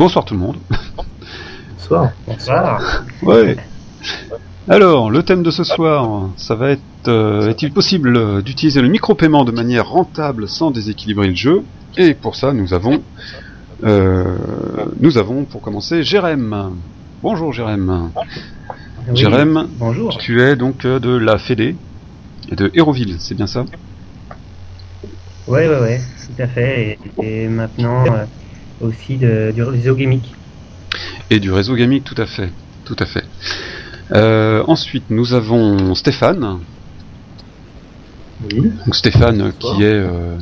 Bonsoir tout le monde. Bonsoir. Bonsoir. Ouais. Alors, le thème de ce soir, ça va être euh, est-il possible euh, d'utiliser le micro-paiement de manière rentable sans déséquilibrer le jeu? Et pour ça, nous avons euh, nous avons pour commencer Jérém. Bonjour Jérém. Oui, Jérém, Bonjour. tu es donc de la Fédé et de Héroville, c'est bien ça? Ouais, ouais, ouais, tout à fait. Et, et maintenant euh, aussi de, du réseau gamique. Et du réseau Gamic, tout à fait, tout à fait. Euh, ensuite, nous avons Stéphane. Oui. Donc Stéphane euh, Bonsoir. qui est euh,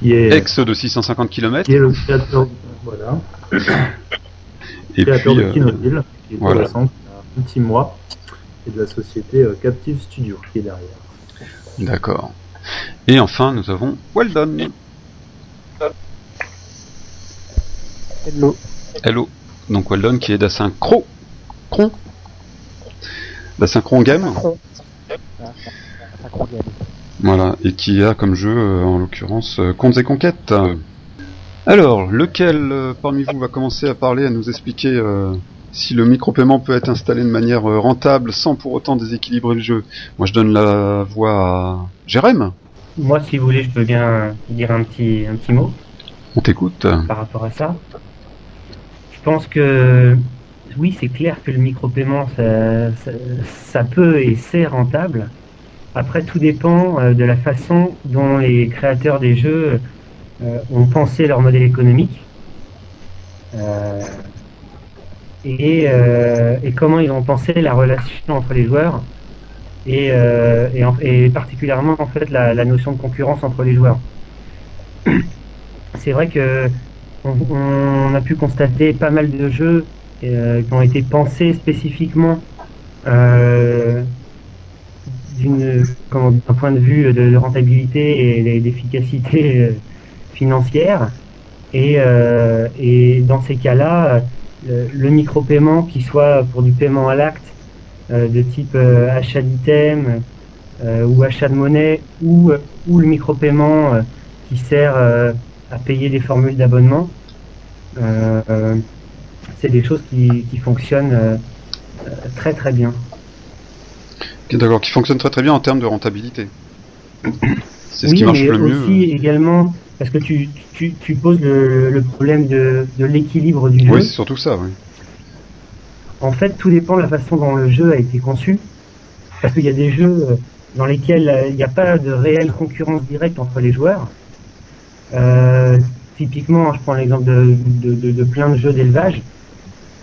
Qui est, ex de 650 km. qui est le créateur, voilà, Et créateur puis, de euh, Kinoville, qui est voilà. récent, qui a un petit mois, et de la société euh, Captive Studio qui est derrière. D'accord. Et enfin, nous avons Weldon. Hello. Hello. Donc Weldon qui est d'Asynchro. Cron. D'Asynchron Game. Voilà. Et qui a comme jeu, euh, en l'occurrence, euh, Contes et Conquêtes. Alors, lequel euh, parmi vous va commencer à parler, à nous expliquer euh, si le micro-paiement peut être installé de manière rentable sans pour autant déséquilibrer le jeu? Moi, je donne la voix à Jérém. Moi, si vous voulez, je peux bien dire un petit, un petit mot On t'écoute. par rapport à ça. Je pense que oui, c'est clair que le micro-paiement, ça, peut et c'est rentable. Après, tout dépend euh, de la façon dont les créateurs des jeux euh, ont pensé leur modèle économique Euh, et, comment ils ont pensé la relation entre les joueurs et particulièrement en fait la, la notion de concurrence entre les joueurs. C'est vrai que on, a pu constater pas mal de jeux euh, qui ont été pensés spécifiquement euh, d'un point de vue de, rentabilité et d'efficacité euh, financière. Et, dans ces cas-là, le, le micro-paiement, qui soit pour du paiement à l'acte, de type achat d'items euh, ou achat de monnaie, ou, ou le micro-paiement qui sert à payer des formules d'abonnement, euh, euh, c'est des choses qui, qui fonctionnent euh, euh, très très bien. D'accord, qui fonctionne très très bien en termes de rentabilité. C'est ce oui, qui marche mais le mieux. aussi également parce que tu, tu, tu poses le, le problème de, de l'équilibre du jeu. Oui, c'est surtout ça, oui. En fait, tout dépend de la façon dont le jeu a été conçu. Parce qu'il y a des jeux euh, dans lesquels il n'y a pas de réelle concurrence directe entre les joueurs. Euh, typiquement, je prends l'exemple de, de, de, plein de jeux d'élevage.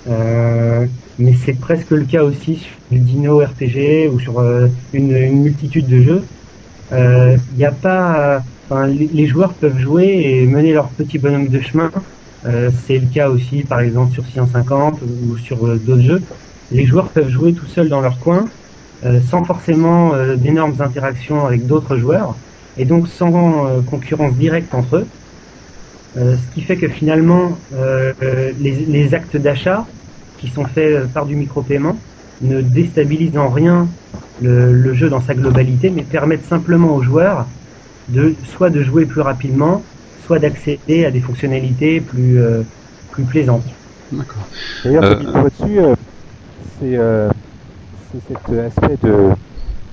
Euh, mais c'est presque le cas aussi sur du Dino RPG ou sur euh, une, une multitude de jeux. Euh, Il n'y a pas, les, joueurs peuvent jouer et mener leur petit bonhomme de chemin. Euh, c'est le cas aussi, par exemple, sur 650 ou sur euh, d'autres jeux. Les joueurs peuvent jouer tout seuls dans leur coin, euh, sans forcément euh, d'énormes interactions avec d'autres joueurs, et donc sans euh, concurrence directe entre eux. Euh, ce qui fait que finalement, euh, les, les actes d'achat qui sont faits euh, par du micro-paiement ne déstabilisent en rien le, le jeu dans sa globalité, mais permettent simplement aux joueurs de soit de jouer plus rapidement, soit d'accéder à des fonctionnalités plus, euh, plus plaisantes. D'accord. D'ailleurs, Euh, ce qu'il faut dessus, euh, c'est euh, c'est cet aspect de,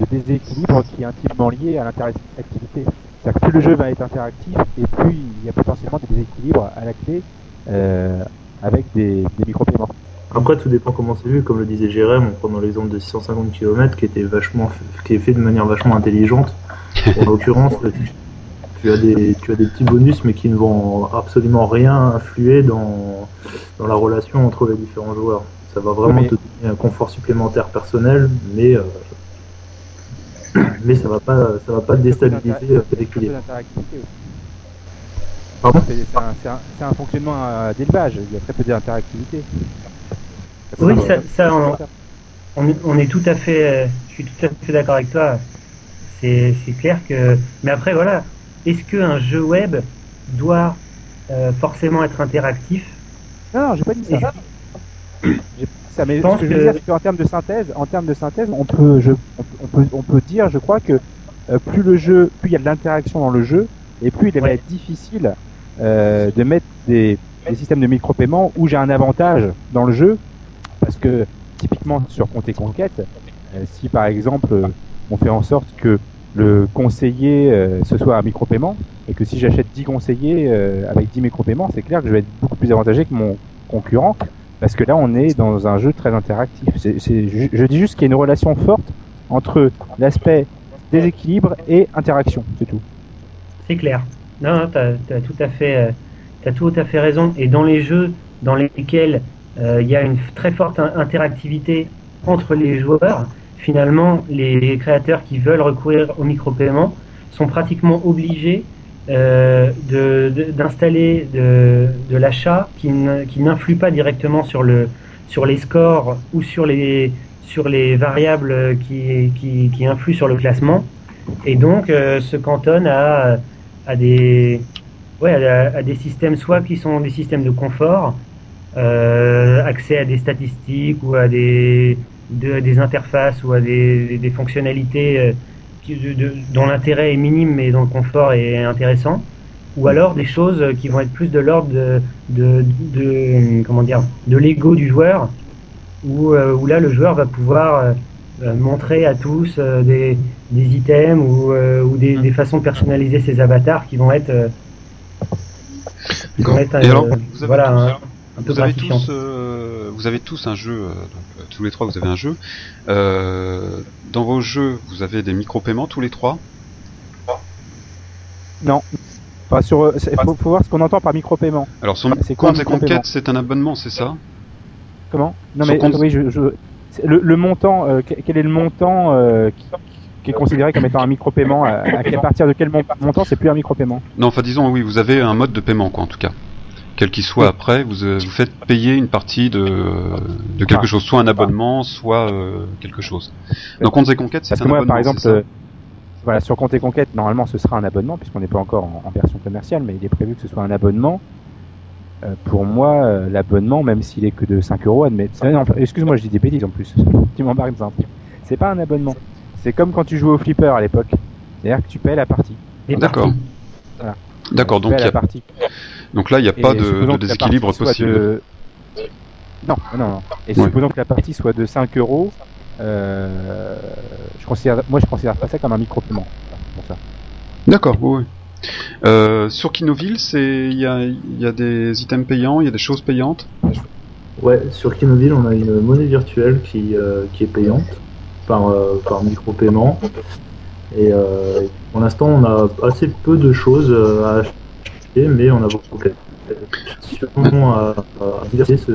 de déséquilibre qui est intimement lié à l'interactivité. C'est-à-dire que plus le jeu va être interactif et plus il y a potentiellement des déséquilibres à la clé euh, avec des, des micro-paiements. Après, tout dépend comment c'est vu, comme le disait Jérém, en prenant l'exemple de 650 km qui était vachement, qui est fait de manière vachement intelligente. En l'occurrence, tu, tu as des, tu as des petits bonus, mais qui ne vont absolument rien influer dans, dans la relation entre les différents joueurs. Ça va vraiment Oui, te donner un confort supplémentaire personnel, mais, euh, mais ça va pas, ça va pas déstabiliser euh, l'équilibre. C'est un, un- un fonctionnement euh, d'élevage, il y a très peu d'interactivité. Oui, ça- ça, on- On est, on est tout à fait, euh, je suis tout à fait d'accord avec toi. C'est c'est clair que, mais après voilà, est-ce qu'un jeu web doit euh, forcément être interactif? Non, non, j'ai pas dit ça. J'ai- ça mais Je ce pense que je veux dire, c'est qu'en termes de synthèse, en termes de synthèse, on peut, je, on, on peut, on peut dire, je crois que euh, plus le jeu, plus il y a de l'interaction dans le jeu, et plus il va Ouais. être difficile euh, de mettre des, des systèmes de micro-paiement où j'ai un avantage dans le jeu, parce que typiquement sur Compte et Conquête, euh, si par exemple on fait en sorte que le conseiller euh, ce soit un micro-paiement, et que si j'achète 10 conseillers euh, avec 10 micro-paiements, c'est clair que je vais être beaucoup plus avantagé que mon concurrent, parce que là on est dans un jeu très interactif. Je, dis juste qu'il y a une relation forte entre l'aspect déséquilibre et interaction, c'est tout. C'est clair. Non, non, t'as as tout à fait, euh, t'as tout à fait raison. Et dans les jeux dans lesquels euh, il y a une très forte in- interactivité entre les joueurs, finalement, les créateurs qui veulent recourir au micro-paiement sont pratiquement obligés euh, de- de- d'installer de, de l'achat qui n'influe pas directement sur le sur les scores ou sur les sur les variables qui, qui, qui influent sur le classement. Et donc euh, se cantonne à, à des ouais à, des systèmes soit qui sont des systèmes de confort euh, accès à des statistiques ou à des de- des interfaces ou à des, des fonctionnalités euh, qui- de- de- dont l'intérêt est minime mais dont le confort est intéressant ou alors des choses qui vont être plus de l'ordre de, de, de- comment dire de l'ego du joueur où, euh, où là le joueur va pouvoir euh, euh, montrer à tous euh, des, des items ou, ou des, des façons de personnaliser ses avatars qui vont être, qui vont être, Et alors, vous avez voilà, tous- un, un peu Vous avez tous, euh, vous avez tous un jeu, euh, donc, euh, tous les trois vous avez un jeu. Dans vos jeux, vous avez des micro-paiements tous les trois? Non. Enfin, sur, il faut, faut voir ce qu'on entend par micro-paiement. Alors sur C'est quoi compte c'est un abonnement, c'est ça? Comment? Non mais compte- oui, je, le, le montant, euh, que- quel est le montant euh, qui, qui est considéré comme étant un micro-paiement à, à, à partir de quel mon- montant c'est plus un micro-paiement? Non, enfin disons oui, vous avez un mode de paiement quoi en tout cas. Quel qu'il soit après, vous, euh, vous faites payer une partie de, de quelque Ah. chose, soit un abonnement, soit euh, quelque chose. Dans comptes et conquêtes, c'est un que moi, abonnement. par exemple, euh, voilà, sur Compte et Conquête, normalement, ce sera un abonnement, puisqu'on n'est pas encore en, en version commerciale, mais il est prévu que ce soit un abonnement. Euh, pour moi, l'abonnement, même s'il est que de 5 euros, admet... excuse-moi, je dis des bêtises en plus. tu m'embarques dans un truc. C'est pas un abonnement. C'est comme quand tu jouais au flipper à l'époque. C'est-à-dire que tu payes la partie. D'accord. Voilà. D'accord, donc a- donc là il n'y a Et pas de, de déséquilibre possible. de- Non, non, non. Et Ouais. supposons que la partie soit de 5 euros, euh, je considère, moi je considère pas ça comme un micro-paiement. D'accord, oui. oui. Euh, sur Kinoville, c'est il y a, il y a des items payants, il y a des choses payantes? Ouais, sur Kinoville, on a une monnaie virtuelle qui, euh, qui est payante par, euh, par micro-paiement. Et euh, pour l'instant, on a assez peu de choses euh, à acheter, mais on a beaucoup à, à diversifier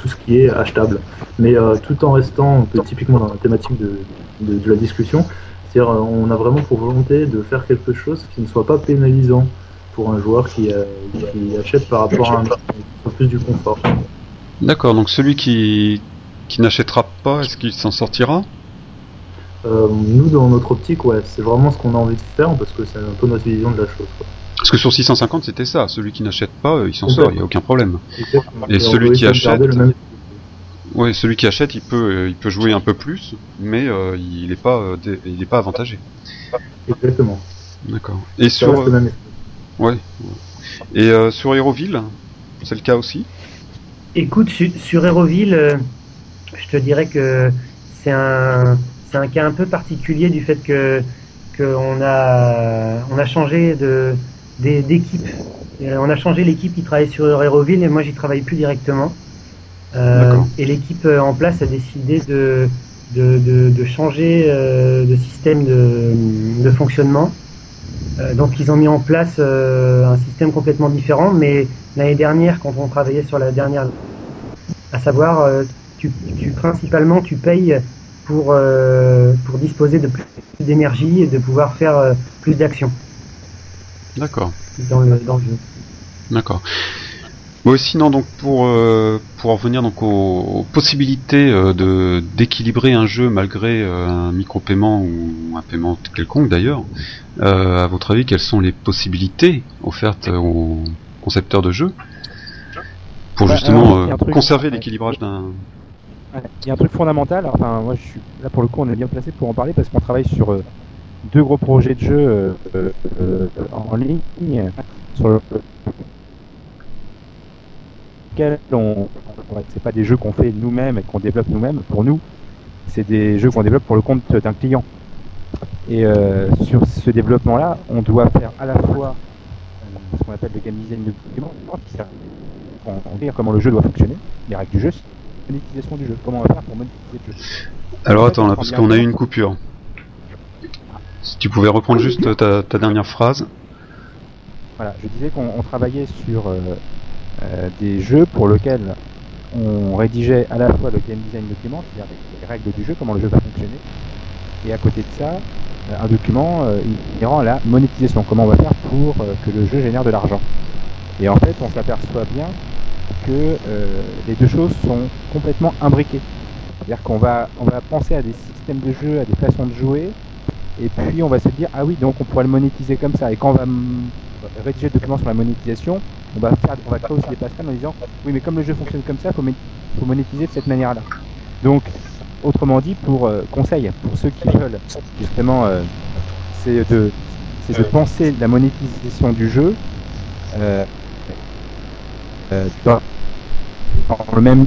tout ce qui est achetable. Mais euh, tout en restant typiquement dans la thématique de, la discussion, c'est-à-dire euh, on a vraiment pour volonté de faire quelque chose qui ne soit pas pénalisant pour un joueur qui, euh, achète par rapport à un un plus du confort. D'accord, donc celui qui n'achètera pas, est-ce qu'il s'en sortira? Euh, nous, dans notre optique, ouais, c'est vraiment ce qu'on a envie de faire parce que c'est un peu notre vision de la chose. quoi. Parce que sur 650 c'était ça, celui qui n'achète pas, euh, il s'en sort, il n'y a aucun problème. Et celui qui achète- le même- Oui, celui qui achète, il peut euh, il peut jouer un peu plus, mais euh, il est pas euh, dé- il est pas avantagé. Exactement. D'accord. Et Ça sur ouais. Et euh, Héroville, c'est le cas aussi? Écoute, su- sur Héroville, euh, je te dirais que c'est un, c'est un cas un peu particulier du fait que qu'on a, on a changé de d'équipe. On a changé l'équipe qui travaille sur Héroville et moi j'y travaille plus directement. Euh, et l'équipe euh, en place a décidé de de, de, de changer euh, de système de, de fonctionnement. Euh, donc ils ont mis en place un système complètement différent, mais l'année dernière, quand on travaillait sur la dernière, à savoir, tu, tu principalement tu payes pour euh, pour disposer de plus d'énergie et de pouvoir faire euh, plus d'actions D'accord. dans le dans le jeu. D'accord. Bon, sinon donc pour euh, pour en revenir donc aux, aux possibilités euh, de d'équilibrer un jeu malgré euh, un micro-paiement ou un paiement quelconque d'ailleurs, euh, à votre avis quelles sont les possibilités offertes aux concepteurs de jeux pour Bah, justement euh, conserver l'équilibrage d'un Il y a un truc fondamental, enfin moi je suis là pour le coup on est bien placé pour en parler parce qu'on travaille sur euh, deux gros projets de jeu euh, euh, en ligne sur le on, c'est pas des jeux qu'on fait nous-mêmes et qu'on développe nous-mêmes pour nous, c'est des jeux qu'on développe pour le compte d'un client. Et sur ce développement-là, on doit faire à la fois ce qu'on appelle le game design de document, comment le jeu doit fonctionner, les règles du jeu, monétisation du jeu, comment on va faire pour monétiser le jeu. Alors attends là, parce qu'on a eu une coupure. Si tu pouvais reprendre juste ta, ta dernière phrase. Voilà, je disais qu'on travaillait sur euh, euh, des jeux pour lesquels on rédigeait à la fois le game design document, c'est-à-dire les règles du jeu, comment le jeu va fonctionner, et à côté de ça, euh, un document euh, à la monétisation, comment on va faire pour que le jeu génère de l'argent. Et en fait, on s'aperçoit bien que euh, les deux choses sont complètement imbriquées. C'est-à-dire qu'on va, on va penser à des systèmes de jeu, à des façons de jouer, et puis on va se dire, ah oui, donc on pourrait le monétiser comme ça. Et quand on va rédiger le document sur la monétisation, on va faire, on va créer aussi des passerelles en disant, oui, mais comme le jeu fonctionne comme ça, faut, faut monétiser de cette manière-là. Donc, autrement dit, pour euh, conseil, pour ceux qui veulent, justement, euh, c'est de, de penser la monétisation du jeu euh, dans, dans le même.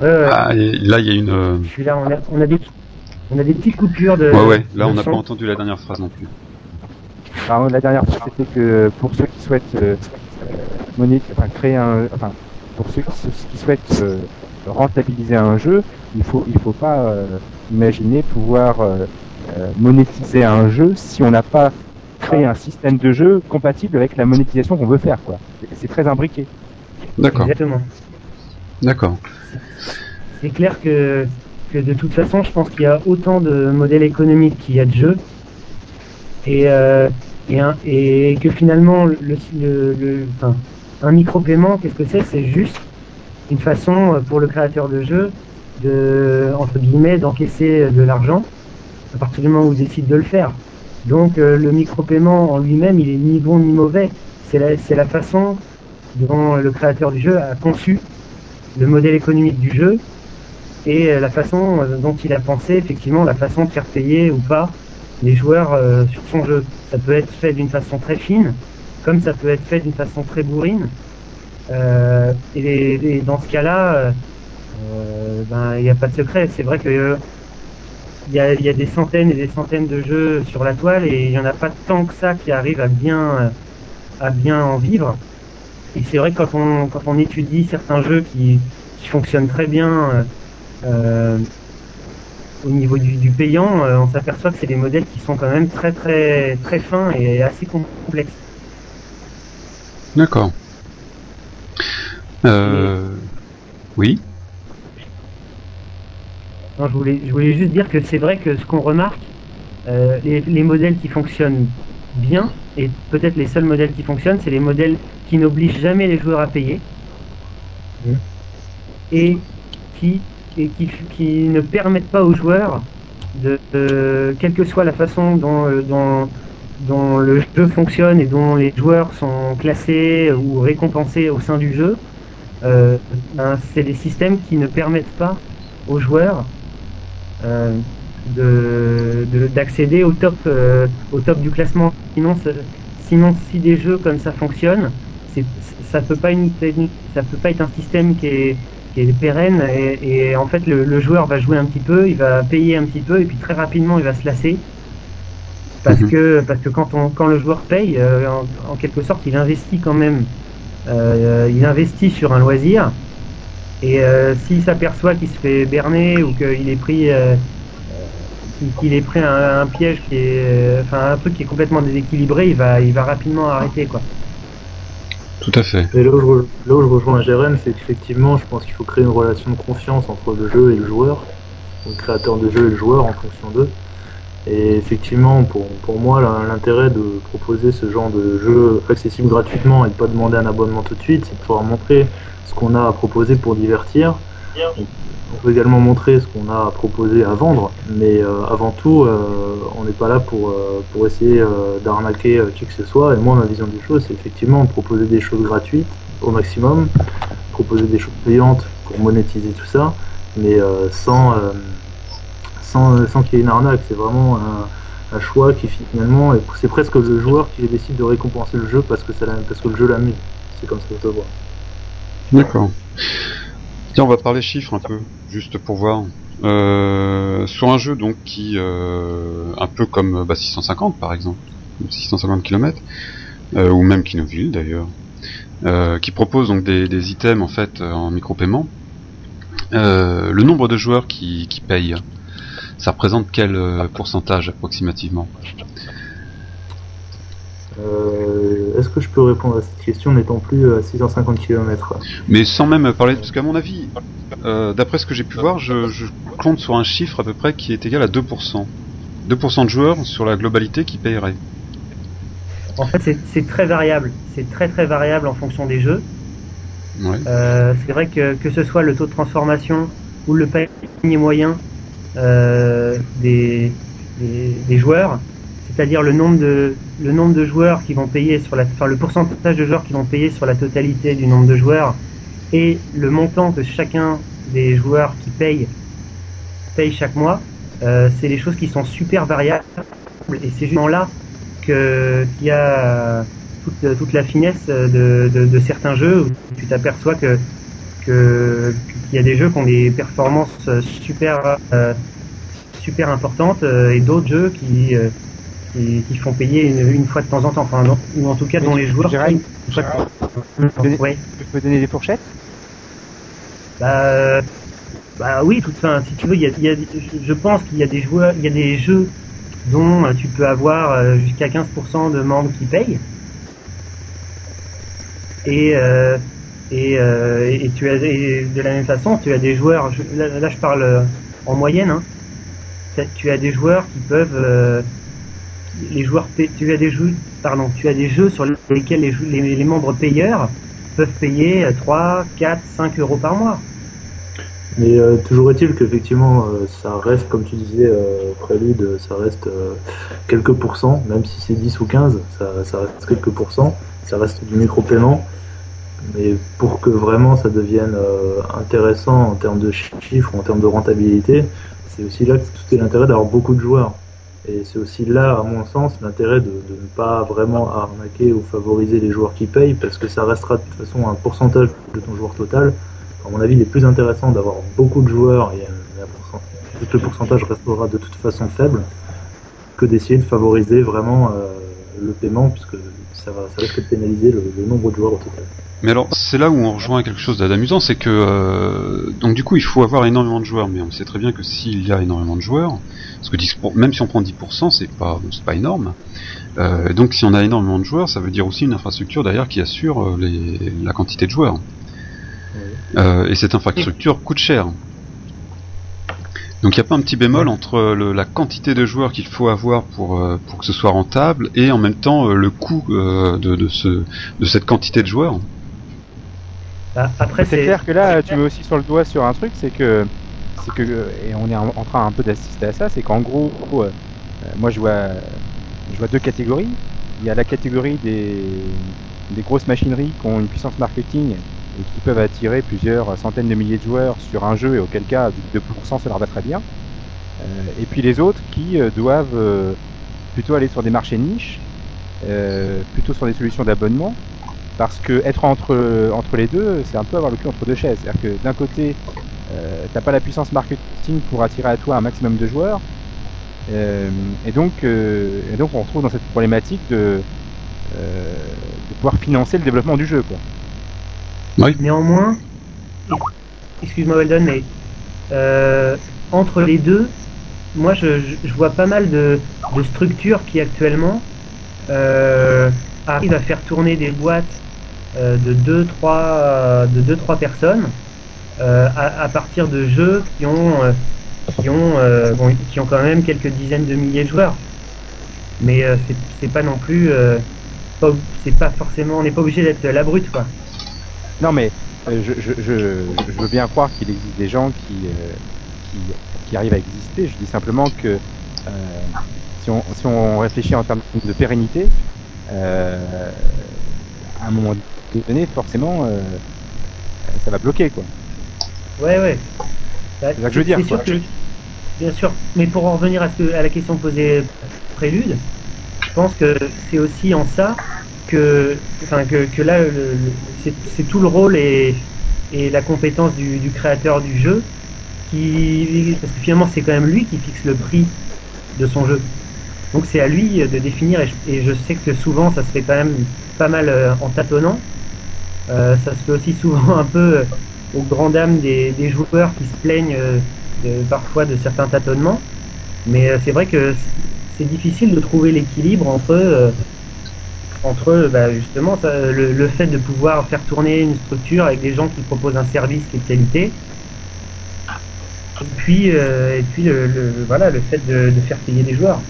Ah, là, il y a une. euh, Je suis là, on a, on a des, on a des petites coupures de. Ouais, ouais, là, on n'a pas entendu la dernière phrase non plus. Alors, la dernière fois, c'était que pour ceux qui souhaitent euh, enfin, créer un, enfin, pour ceux qui, souhaitent euh, rentabiliser un jeu, il faut, il faut pas euh, imaginer pouvoir euh, euh, monétiser un jeu si on n'a pas créé un système de jeu compatible avec la monétisation qu'on veut faire, quoi. C'est- très imbriqué. D'accord, Exactement. d'accord. C'est clair que, que de toute façon, je pense qu'il y a autant de modèles économiques qu'il y a de jeux. Et, euh, et, un- et que finalement, le, le, le- enfin, un micro-paiement, qu'est-ce que c'est? C'est juste une façon pour le créateur de jeu de, entre guillemets, d'encaisser de l'argent à partir du moment où il décide de le faire. Donc euh, le micro-paiement en lui-même, il est ni bon ni mauvais. C'est la, façon dont le créateur du jeu a conçu le modèle économique du jeu et euh, la façon euh, dont il a pensé effectivement la façon de faire payer ou pas les joueurs sur son jeu. Ça peut être fait d'une façon très fine, comme ça peut être fait d'une façon très bourrine. Et, dans ce cas-là, ben, il n'y a pas de secret. C'est vrai que il y, a, des centaines et des centaines de jeux sur la toile et il n'y en a pas tant que ça qui arrivent à bien, euh, à bien en vivre. Et c'est vrai que quand on, quand on étudie certains jeux qui, qui fonctionnent très bien euh, euh, au niveau du, payant, on s'aperçoit que c'est des modèles qui sont quand même très très très fins et assez complexes. D'accord. Euh... Oui Non, je voulais, je voulais juste dire que c'est vrai que ce qu'on remarque, euh, les, les modèles qui fonctionnent bien, et peut-être les seuls modèles qui fonctionnent, c'est les modèles qui n'obligent jamais les joueurs à payer, Mhm. et qui, et qui, qui ne permettent pas aux joueurs, de, de- quelle que soit la façon dont, euh, dont, dont le jeu fonctionne et dont les joueurs sont classés ou récompensés au sein du jeu, euh, ben, c'est des systèmes qui ne permettent pas aux joueurs euh, de- de- d'accéder au top euh, au top du classement. Sinon, sinon si des jeux comme ça fonctionnent, c'est ça peut pas une, ça peut pas être un système qui est qui est pérenne et, et en fait le, le joueur va jouer un petit peu, il va payer un petit peu et puis très rapidement il va se lasser parce Mhm. que parce que quand on quand le joueur paye euh, en, en quelque sorte il investit quand même euh, il investit sur un loisir et euh, s'il s'aperçoit qu'il se fait berner ou qu'il est pris euh, qu'il- est pris un, un piège qui est euh, enfin un truc qui est complètement déséquilibré il va il va rapidement arrêter quoi Tout à fait. Et là où je, re- là où je rejoins Jérém, c'est qu'effectivement, je pense qu'il faut créer une relation de confiance entre le jeu et le joueur, le créateur de jeu et le joueur en fonction d'eux. Et effectivement, pour, pour moi, l'intérêt de proposer ce genre de jeu accessible gratuitement et de pas demander un abonnement tout de suite, c'est de pouvoir montrer ce qu'on a à proposer pour divertir. On, peut également montrer ce qu'on a à proposer à vendre, mais euh, avant tout, euh, on n'est pas là pour, euh, pour essayer d'arnaquer qui que ce soit. Et moi, ma vision des choses, c'est effectivement proposer des choses gratuites au maximum, proposer des choses payantes pour monétiser tout ça, mais sans, sans, euh, sans qu'il y ait une arnaque. C'est vraiment un, choix qui finalement, est- c'est presque le joueur qui décide de récompenser le jeu parce que, le jeu l'a mis. c'est comme ça que je vois. D'accord. Tiens, on va parler chiffres un peu, juste pour voir. Euh, sur un jeu donc qui, euh, un peu comme bah, 650 par exemple, 650 km, euh, ou même Kinoville d'ailleurs, qui propose donc des, items en fait en micro-paiement. Le nombre de joueurs qui payent, ça représente quel euh, pourcentage approximativement? Euh, Est-ce que je peux répondre à cette question n'étant plus à 650 km Mais sans même parler, parce qu'à mon avis, euh, d'après ce que j'ai pu voir, je, je compte sur un chiffre à peu près qui est égal à 2%. 2% de joueurs sur la globalité qui paieraient. En fait, c'est- c'est très variable. C'est très très variable en fonction des jeux. Ouais. Euh, c'est vrai que que ce soit le taux de transformation ou le panier moyen euh, des, des, joueurs, c'est-à-dire le nombre de le nombre de joueurs qui vont payer sur la, enfin le pourcentage de joueurs qui vont payer sur la totalité du nombre de joueurs et le montant que chacun des joueurs qui payent paye chaque mois, euh, c'est des choses qui sont super variables et c'est justement là que qu'il y a toute, toute la finesse de, de certains jeux où tu t'aperçois que que qu'il y a des jeux qui ont des performances super euh, super importantes euh, et d'autres jeux qui, euh, qui qui font payer une, une fois de temps en temps enfin non, ou en tout cas dont les joueurs Gérald, payent donner- Ouais. Tu peux donner des fourchettes? Bah, euh, bah oui, toute fin, si tu veux, il y a, il y a- je- pense qu'il y a des joueurs, il y a des jeux dont euh, tu peux avoir euh, jusqu'à 15% de membres qui payent. Et euh, et, euh, et tu as et de la même façon, tu as des joueurs. je- là, là, je parle euh, en moyenne. Hein, tu as des joueurs qui peuvent euh, les joueurs tu as des jeux pardon tu as des jeux sur lesquels les, les, membres payeurs peuvent payer euh, 3, 4, 5 euros par mois. Mais euh, toujours est-il qu'effectivement, ça reste, comme tu disais, euh, Prélude, ça reste quelques pourcents, même si c'est 10 ou 15, ça, ça reste quelques pourcents, ça reste du micro-paiement. Mais pour que vraiment ça devienne euh, intéressant en termes de chiffres, en termes de rentabilité, c'est aussi là que tout est l'intérêt d'avoir beaucoup de joueurs. Et c'est aussi là, à mon sens, l'intérêt de, de ne pas vraiment arnaquer ou favoriser les joueurs qui payent, parce que ça restera de toute façon un pourcentage de ton joueur total. À mon avis, il est plus intéressant d'avoir beaucoup de joueurs et que le pourcentage restera de toute façon faible que d'essayer de favoriser vraiment euh, le paiement, puisque ça, va, ça risque de pénaliser le, le nombre de joueurs au total. Mais alors, c'est là où on rejoint quelque chose d'amusant, c'est que euh, donc du coup, il faut avoir énormément de joueurs, mais on sait très bien que s'il y a énormément de joueurs, parce que 10 pour- même si on prend 10%, c'est pas c'est pas énorme. Euh, donc, si on a énormément de joueurs, ça veut dire aussi une infrastructure derrière qui assure euh, les, la quantité de joueurs. Euh, et cette infrastructure coûte cher. Donc il n'y a pas un petit bémol entre le- la quantité de joueurs qu'il faut avoir pour, euh, pour que ce soit rentable et en même temps euh, le coût euh, de, de, ce, de cette quantité de joueurs. Bah, après, C'est clair que là, tu mets aussi sur le doigt sur un truc, c'est que, c'est que, et on est en train un peu d'assister à ça, c'est qu'en gros, euh, moi je vois, je vois deux catégories. Il y a la catégorie des, des grosses machineries qui ont une puissance marketing et qui peuvent attirer plusieurs centaines de milliers de joueurs sur un jeu et auquel cas, du 2% ça leur va très bien. Euh, et puis les autres qui euh, doivent euh, plutôt aller sur des marchés niches, plutôt sur des solutions d'abonnement, parce que être entre entre les deux, c'est un peu avoir le cul entre deux chaises. C'est-à-dire que d'un côté, euh, t'as pas la puissance marketing pour attirer à toi un maximum de joueurs, euh, et donc euh, et donc on retrouve dans cette problématique de euh, de pouvoir financer le développement du jeu, quoi. Néanmoins, excuse-moi Weldon, mais euh, entre les deux, moi je, je- je vois pas mal de, de structures qui actuellement euh, arrivent à faire tourner des boîtes de 2 trois de deux trois personnes euh, à, partir de jeux qui ont euh, qui ont euh, qui ont quand même quelques dizaines de milliers de joueurs. Mais euh, c'est- pas non plus euh, c'est pas forcément on n'est pas obligé d'être la brute quoi. Non, mais euh, je, je, veux bien croire qu'il existe des gens qui, euh, qui, qui arrivent à exister. Je dis simplement que euh, si, on, si on réfléchit en termes de pérennité, euh, à un moment donné, forcément, euh, ça va bloquer, quoi. Ouais, ouais. Bah, C'est ça que je veux dire, sûr quoi. que, bien sûr. Mais pour en revenir à, ce que, à la question posée prélude, je pense que c'est aussi en ça que, enfin, que, que là, c'est tout le rôle et, et la compétence du, du créateur du jeu qui, parce que finalement, c'est quand même lui qui fixe le prix de son jeu. Donc c'est à lui de définir et je, et je sais que souvent ça se fait quand même pas mal euh, en tâtonnant. Euh, ça se fait aussi souvent un peu euh, aux grandes dames des, joueurs qui se plaignent euh, parfois de certains tâtonnements. Mais c'est vrai que c'est difficile de trouver l'équilibre entre entre bah, justement le, fait de pouvoir faire tourner une structure avec des gens qui proposent un service qui est de qualité et puis puis le, voilà le fait de, faire payer des joueurs.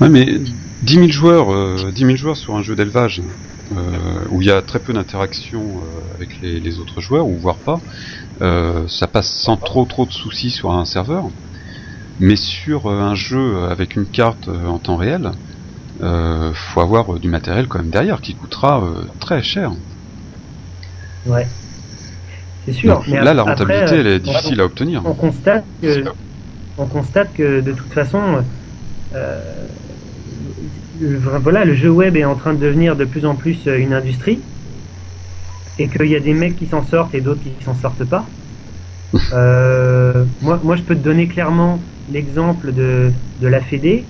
Ouais, mais 10 000 joueurs, euh, 10 000 joueurs sur un jeu d'élevage où il y a très peu d'interaction euh, avec les, les autres joueurs ou voire pas, euh, ça passe sans trop trop de soucis sur un serveur. Mais sur euh, un jeu avec une carte euh, en temps réel, euh, faut avoir euh, du matériel quand même derrière qui coûtera euh, très cher. Ouais. C'est sûr. Donc mais là, la rentabilité, euh, elle est difficile à obtenir. on constate que on constate que de toute façon euh, voilà le jeu web est en train de devenir de plus en plus euh, une industrie et qu'il y a des mecs qui s'en sortent et d'autres qui s'en sortent pas. Euh, moi, moi, je peux te donner clairement l'exemple de, de la Fédé,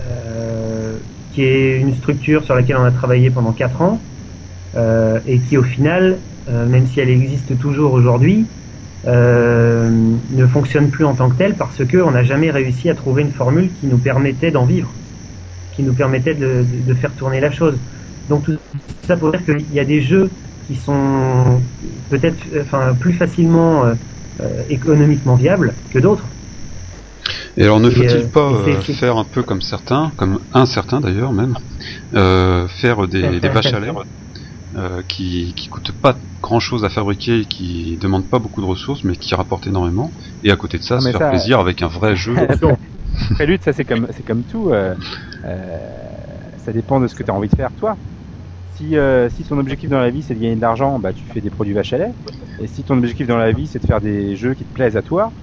euh, qui est une structure sur laquelle on a travaillé pendant 4 ans, euh, et qui au final, euh, même si elle existe toujours aujourd'hui, euh, ne fonctionne plus en tant que telle parce que on n'a jamais réussi à trouver une formule qui nous permettait d'en vivre, qui nous permettait de, de- de faire tourner la chose. Donc tout ça pour dire qu'il y a des jeux qui sont peut-être euh, enfin plus facilement euh, euh, économiquement viables que d'autres. Et alors ne faut-il euh, pas et c'est- euh, c'est- faire un peu comme certains, comme un certain d'ailleurs même, euh, faire des, des vaches à euh, qui, qui coûtent pas grand chose à fabriquer, qui demandent pas beaucoup de ressources mais qui rapportent énormément, et à côté de ça Ah, se faire ça- plaisir avec un vrai jeu. Prélude, ça c'est comme tout. euh, euh, ça dépend de ce que tu as envie de faire toi. Si euh, si ton objectif dans la vie c'est de gagner de l'argent, bah tu fais des produits vaches à lait. Et si ton objectif dans la vie c'est de faire des jeux qui te plaisent à toi,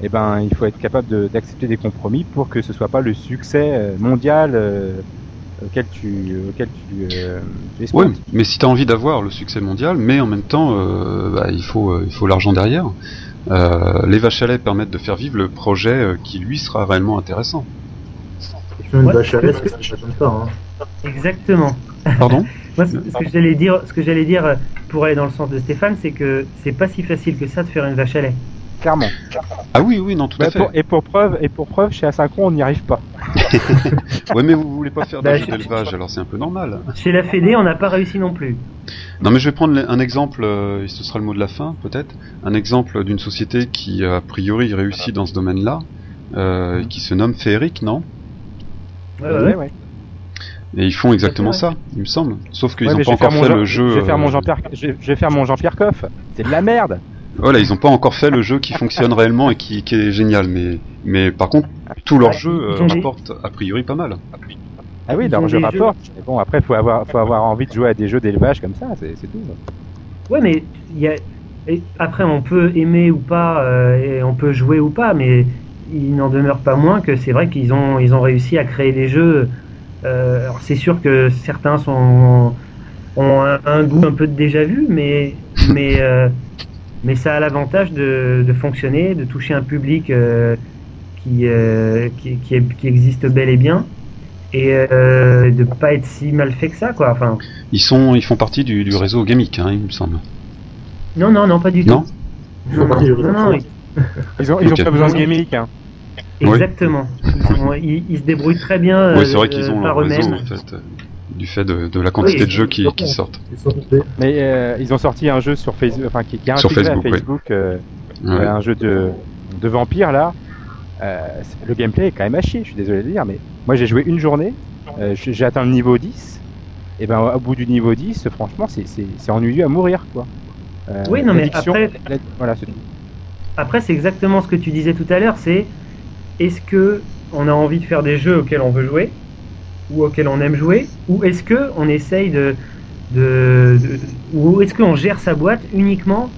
eh ben il faut être capable d'accepter des compromis pour que ce soit pas le succès mondial auquel tu auquel tu, tu. Ouais, mais si t'as envie d'avoir le succès mondial, mais en même temps, bah, il faut il faut l'argent derrière. Euh, les vaches à lait permettent de faire vivre le projet euh, qui lui sera réellement intéressant. Une Ouais, vache à lait, ça. Hein. Exactement. Pardon? Moi, ce, ce que j'allais dire, ce que j'allais dire euh, pour aller dans le sens de Stéphane, c'est que c'est pas si facile que ça de faire une vache à lait. Clairement. Ah oui, oui, non, tout Bah, à fait. pour- et pour preuve et pour preuve chez Asynchron on n'y arrive pas. Ouais, mais vous voulez pas faire Bah, jeu d'élevage, alors c'est un peu normal. Chez la Fédé, on n'a pas réussi non plus. Non, mais je vais prendre un exemple, euh, et ce sera le mot de la fin, peut-être. Un exemple d'une société qui, a priori, réussit dans ce domaine-là, euh, qui se nomme Féeric, non? Ouais, ouais, ouais. Et ils font exactement ça, il me semble. Sauf qu'ils Ouais, n'ont pas encore fait Jean- le jeu. Je vais faire mon euh, Jean-Pierre je, je vais faire mon Jean-Pierre Coff. C'est de la merde. Voilà, ils n'ont pas encore fait le jeu qui fonctionne réellement et qui, qui est génial, mais, mais par contre, tout leur jeu euh, rapporte a priori pas mal. Ah oui, Ils leur jeu rapporte. Mais bon, après, faut avoir, faut avoir envie de jouer à des jeux d'élevage comme ça, c'est tout. Ouais, mais il y a... et après, on peut aimer ou pas, euh, et on peut jouer ou pas, mais il n'en demeure pas moins que c'est vrai qu'ils ont, ils ont réussi à créer des jeux. Euh, alors, c'est sûr que certains sont, ont un, un goût un peu de déjà vu, mais, mais, euh, mais ça a l'avantage de, de fonctionner, de toucher un public euh, qui, euh, qui, qui, est- qui existe bel et bien. Et euh, de pas être si mal fait que ça, quoi. Enfin, Ils sont, ils font partie du, du réseau Gamic, hein, il me semble. non, non, non, pas du Non tout. Ils non, non, Force. ils- ont, ils ont Ok. pas besoin de gimmick. Hein. Exactement. Ils, ont- ils- ils se débrouillent très bien oui, euh, c'est vrai qu'ils ont par leur réseau, eux-mêmes. en fait, du fait de, de la quantité Oui, de jeux qui, qui sortent. Mais euh, ils ont sorti un jeu sur Facebook, enfin qui, qui est Sur intégré Facebook, à oui. Facebook, euh, Ouais. euh, un jeu de, de vampire là. Euh, le gameplay est quand même à chier, je suis désolé de le dire, mais moi j'ai joué une journée, euh, j'ai atteint le niveau 10, et ben au bout du niveau 10, franchement c'est- ennuyeux à mourir quoi. Euh, Oui, non, mais après- la- voilà. Après, c'est exactement ce que tu disais tout à l'heure, c'est est-ce que on a envie de faire des jeux auxquels on veut jouer? Ou auxquels on aime jouer, ou est-ce que on essaye de, de, de- ou est-ce qu'on gère sa boîte uniquement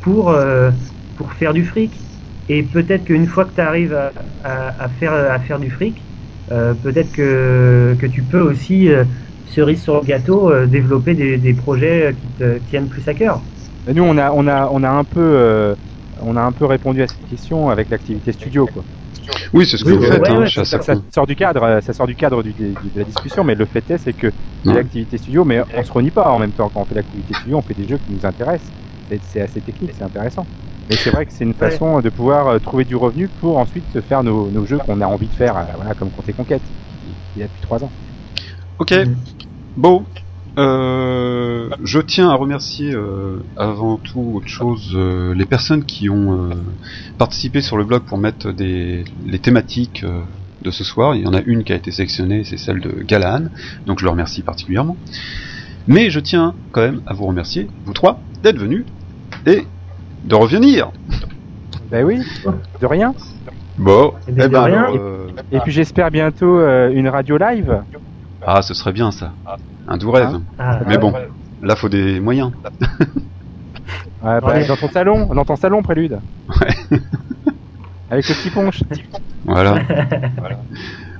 pour euh, pour faire du fric? Et peut-être qu'une fois que tu arrives à, à, à faire à faire du fric, euh, peut-être que, que tu peux aussi, euh, cerise sur le gâteau, développer des, des projets qui te tiennent plus à cœur. Nous, on a, on a, on a un peu, on a un peu répondu à cette question avec l'activité studio, quoi. Oui, c'est ce que Oui, vous faites, ouais, hein, ouais, chez Ça, sort du cadre, euh, ça sort du cadre du, du- de la discussion, mais le fait est, c'est que Ouais. l'activité studio, mais on se renie pas en même temps quand on fait l'activité studio, on fait des jeux qui nous intéressent. C'est- C'est assez technique, c'est intéressant. Mais c'est vrai que c'est une Ouais. façon de pouvoir euh, trouver du revenu pour ensuite se faire nos, nos jeux qu'on a envie de faire, euh, voilà, comme Compte et Conquête, il y a depuis trois ans. Ok, Mhm. bon. Euh, je tiens à remercier euh, avant tout autre chose euh, les personnes qui ont participé sur le blog pour mettre des les thématiques de ce soir. Il y en a une qui a été sélectionnée, c'est celle de Galan, donc je le remercie particulièrement. Mais je tiens quand même à vous remercier, vous trois, d'être venus et de revenir. Ben oui, de rien. Bon, Eh bien, de ben rien. alors, Et puis j'espère bientôt une radio live. ah, ce serait bien ça, un doux rêve. Ah, Mais bon, là faut des moyens. Ouais, bah, Ouais. Dans ton salon, dans ton salon, prélude. Avec le petit punch. Voilà.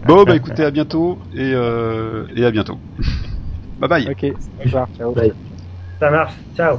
Bon, bah écoutez, à bientôt et, euh, et à bientôt. Bye bye. Ok, au revoir, ciao. Bye. ça marche. Ciao.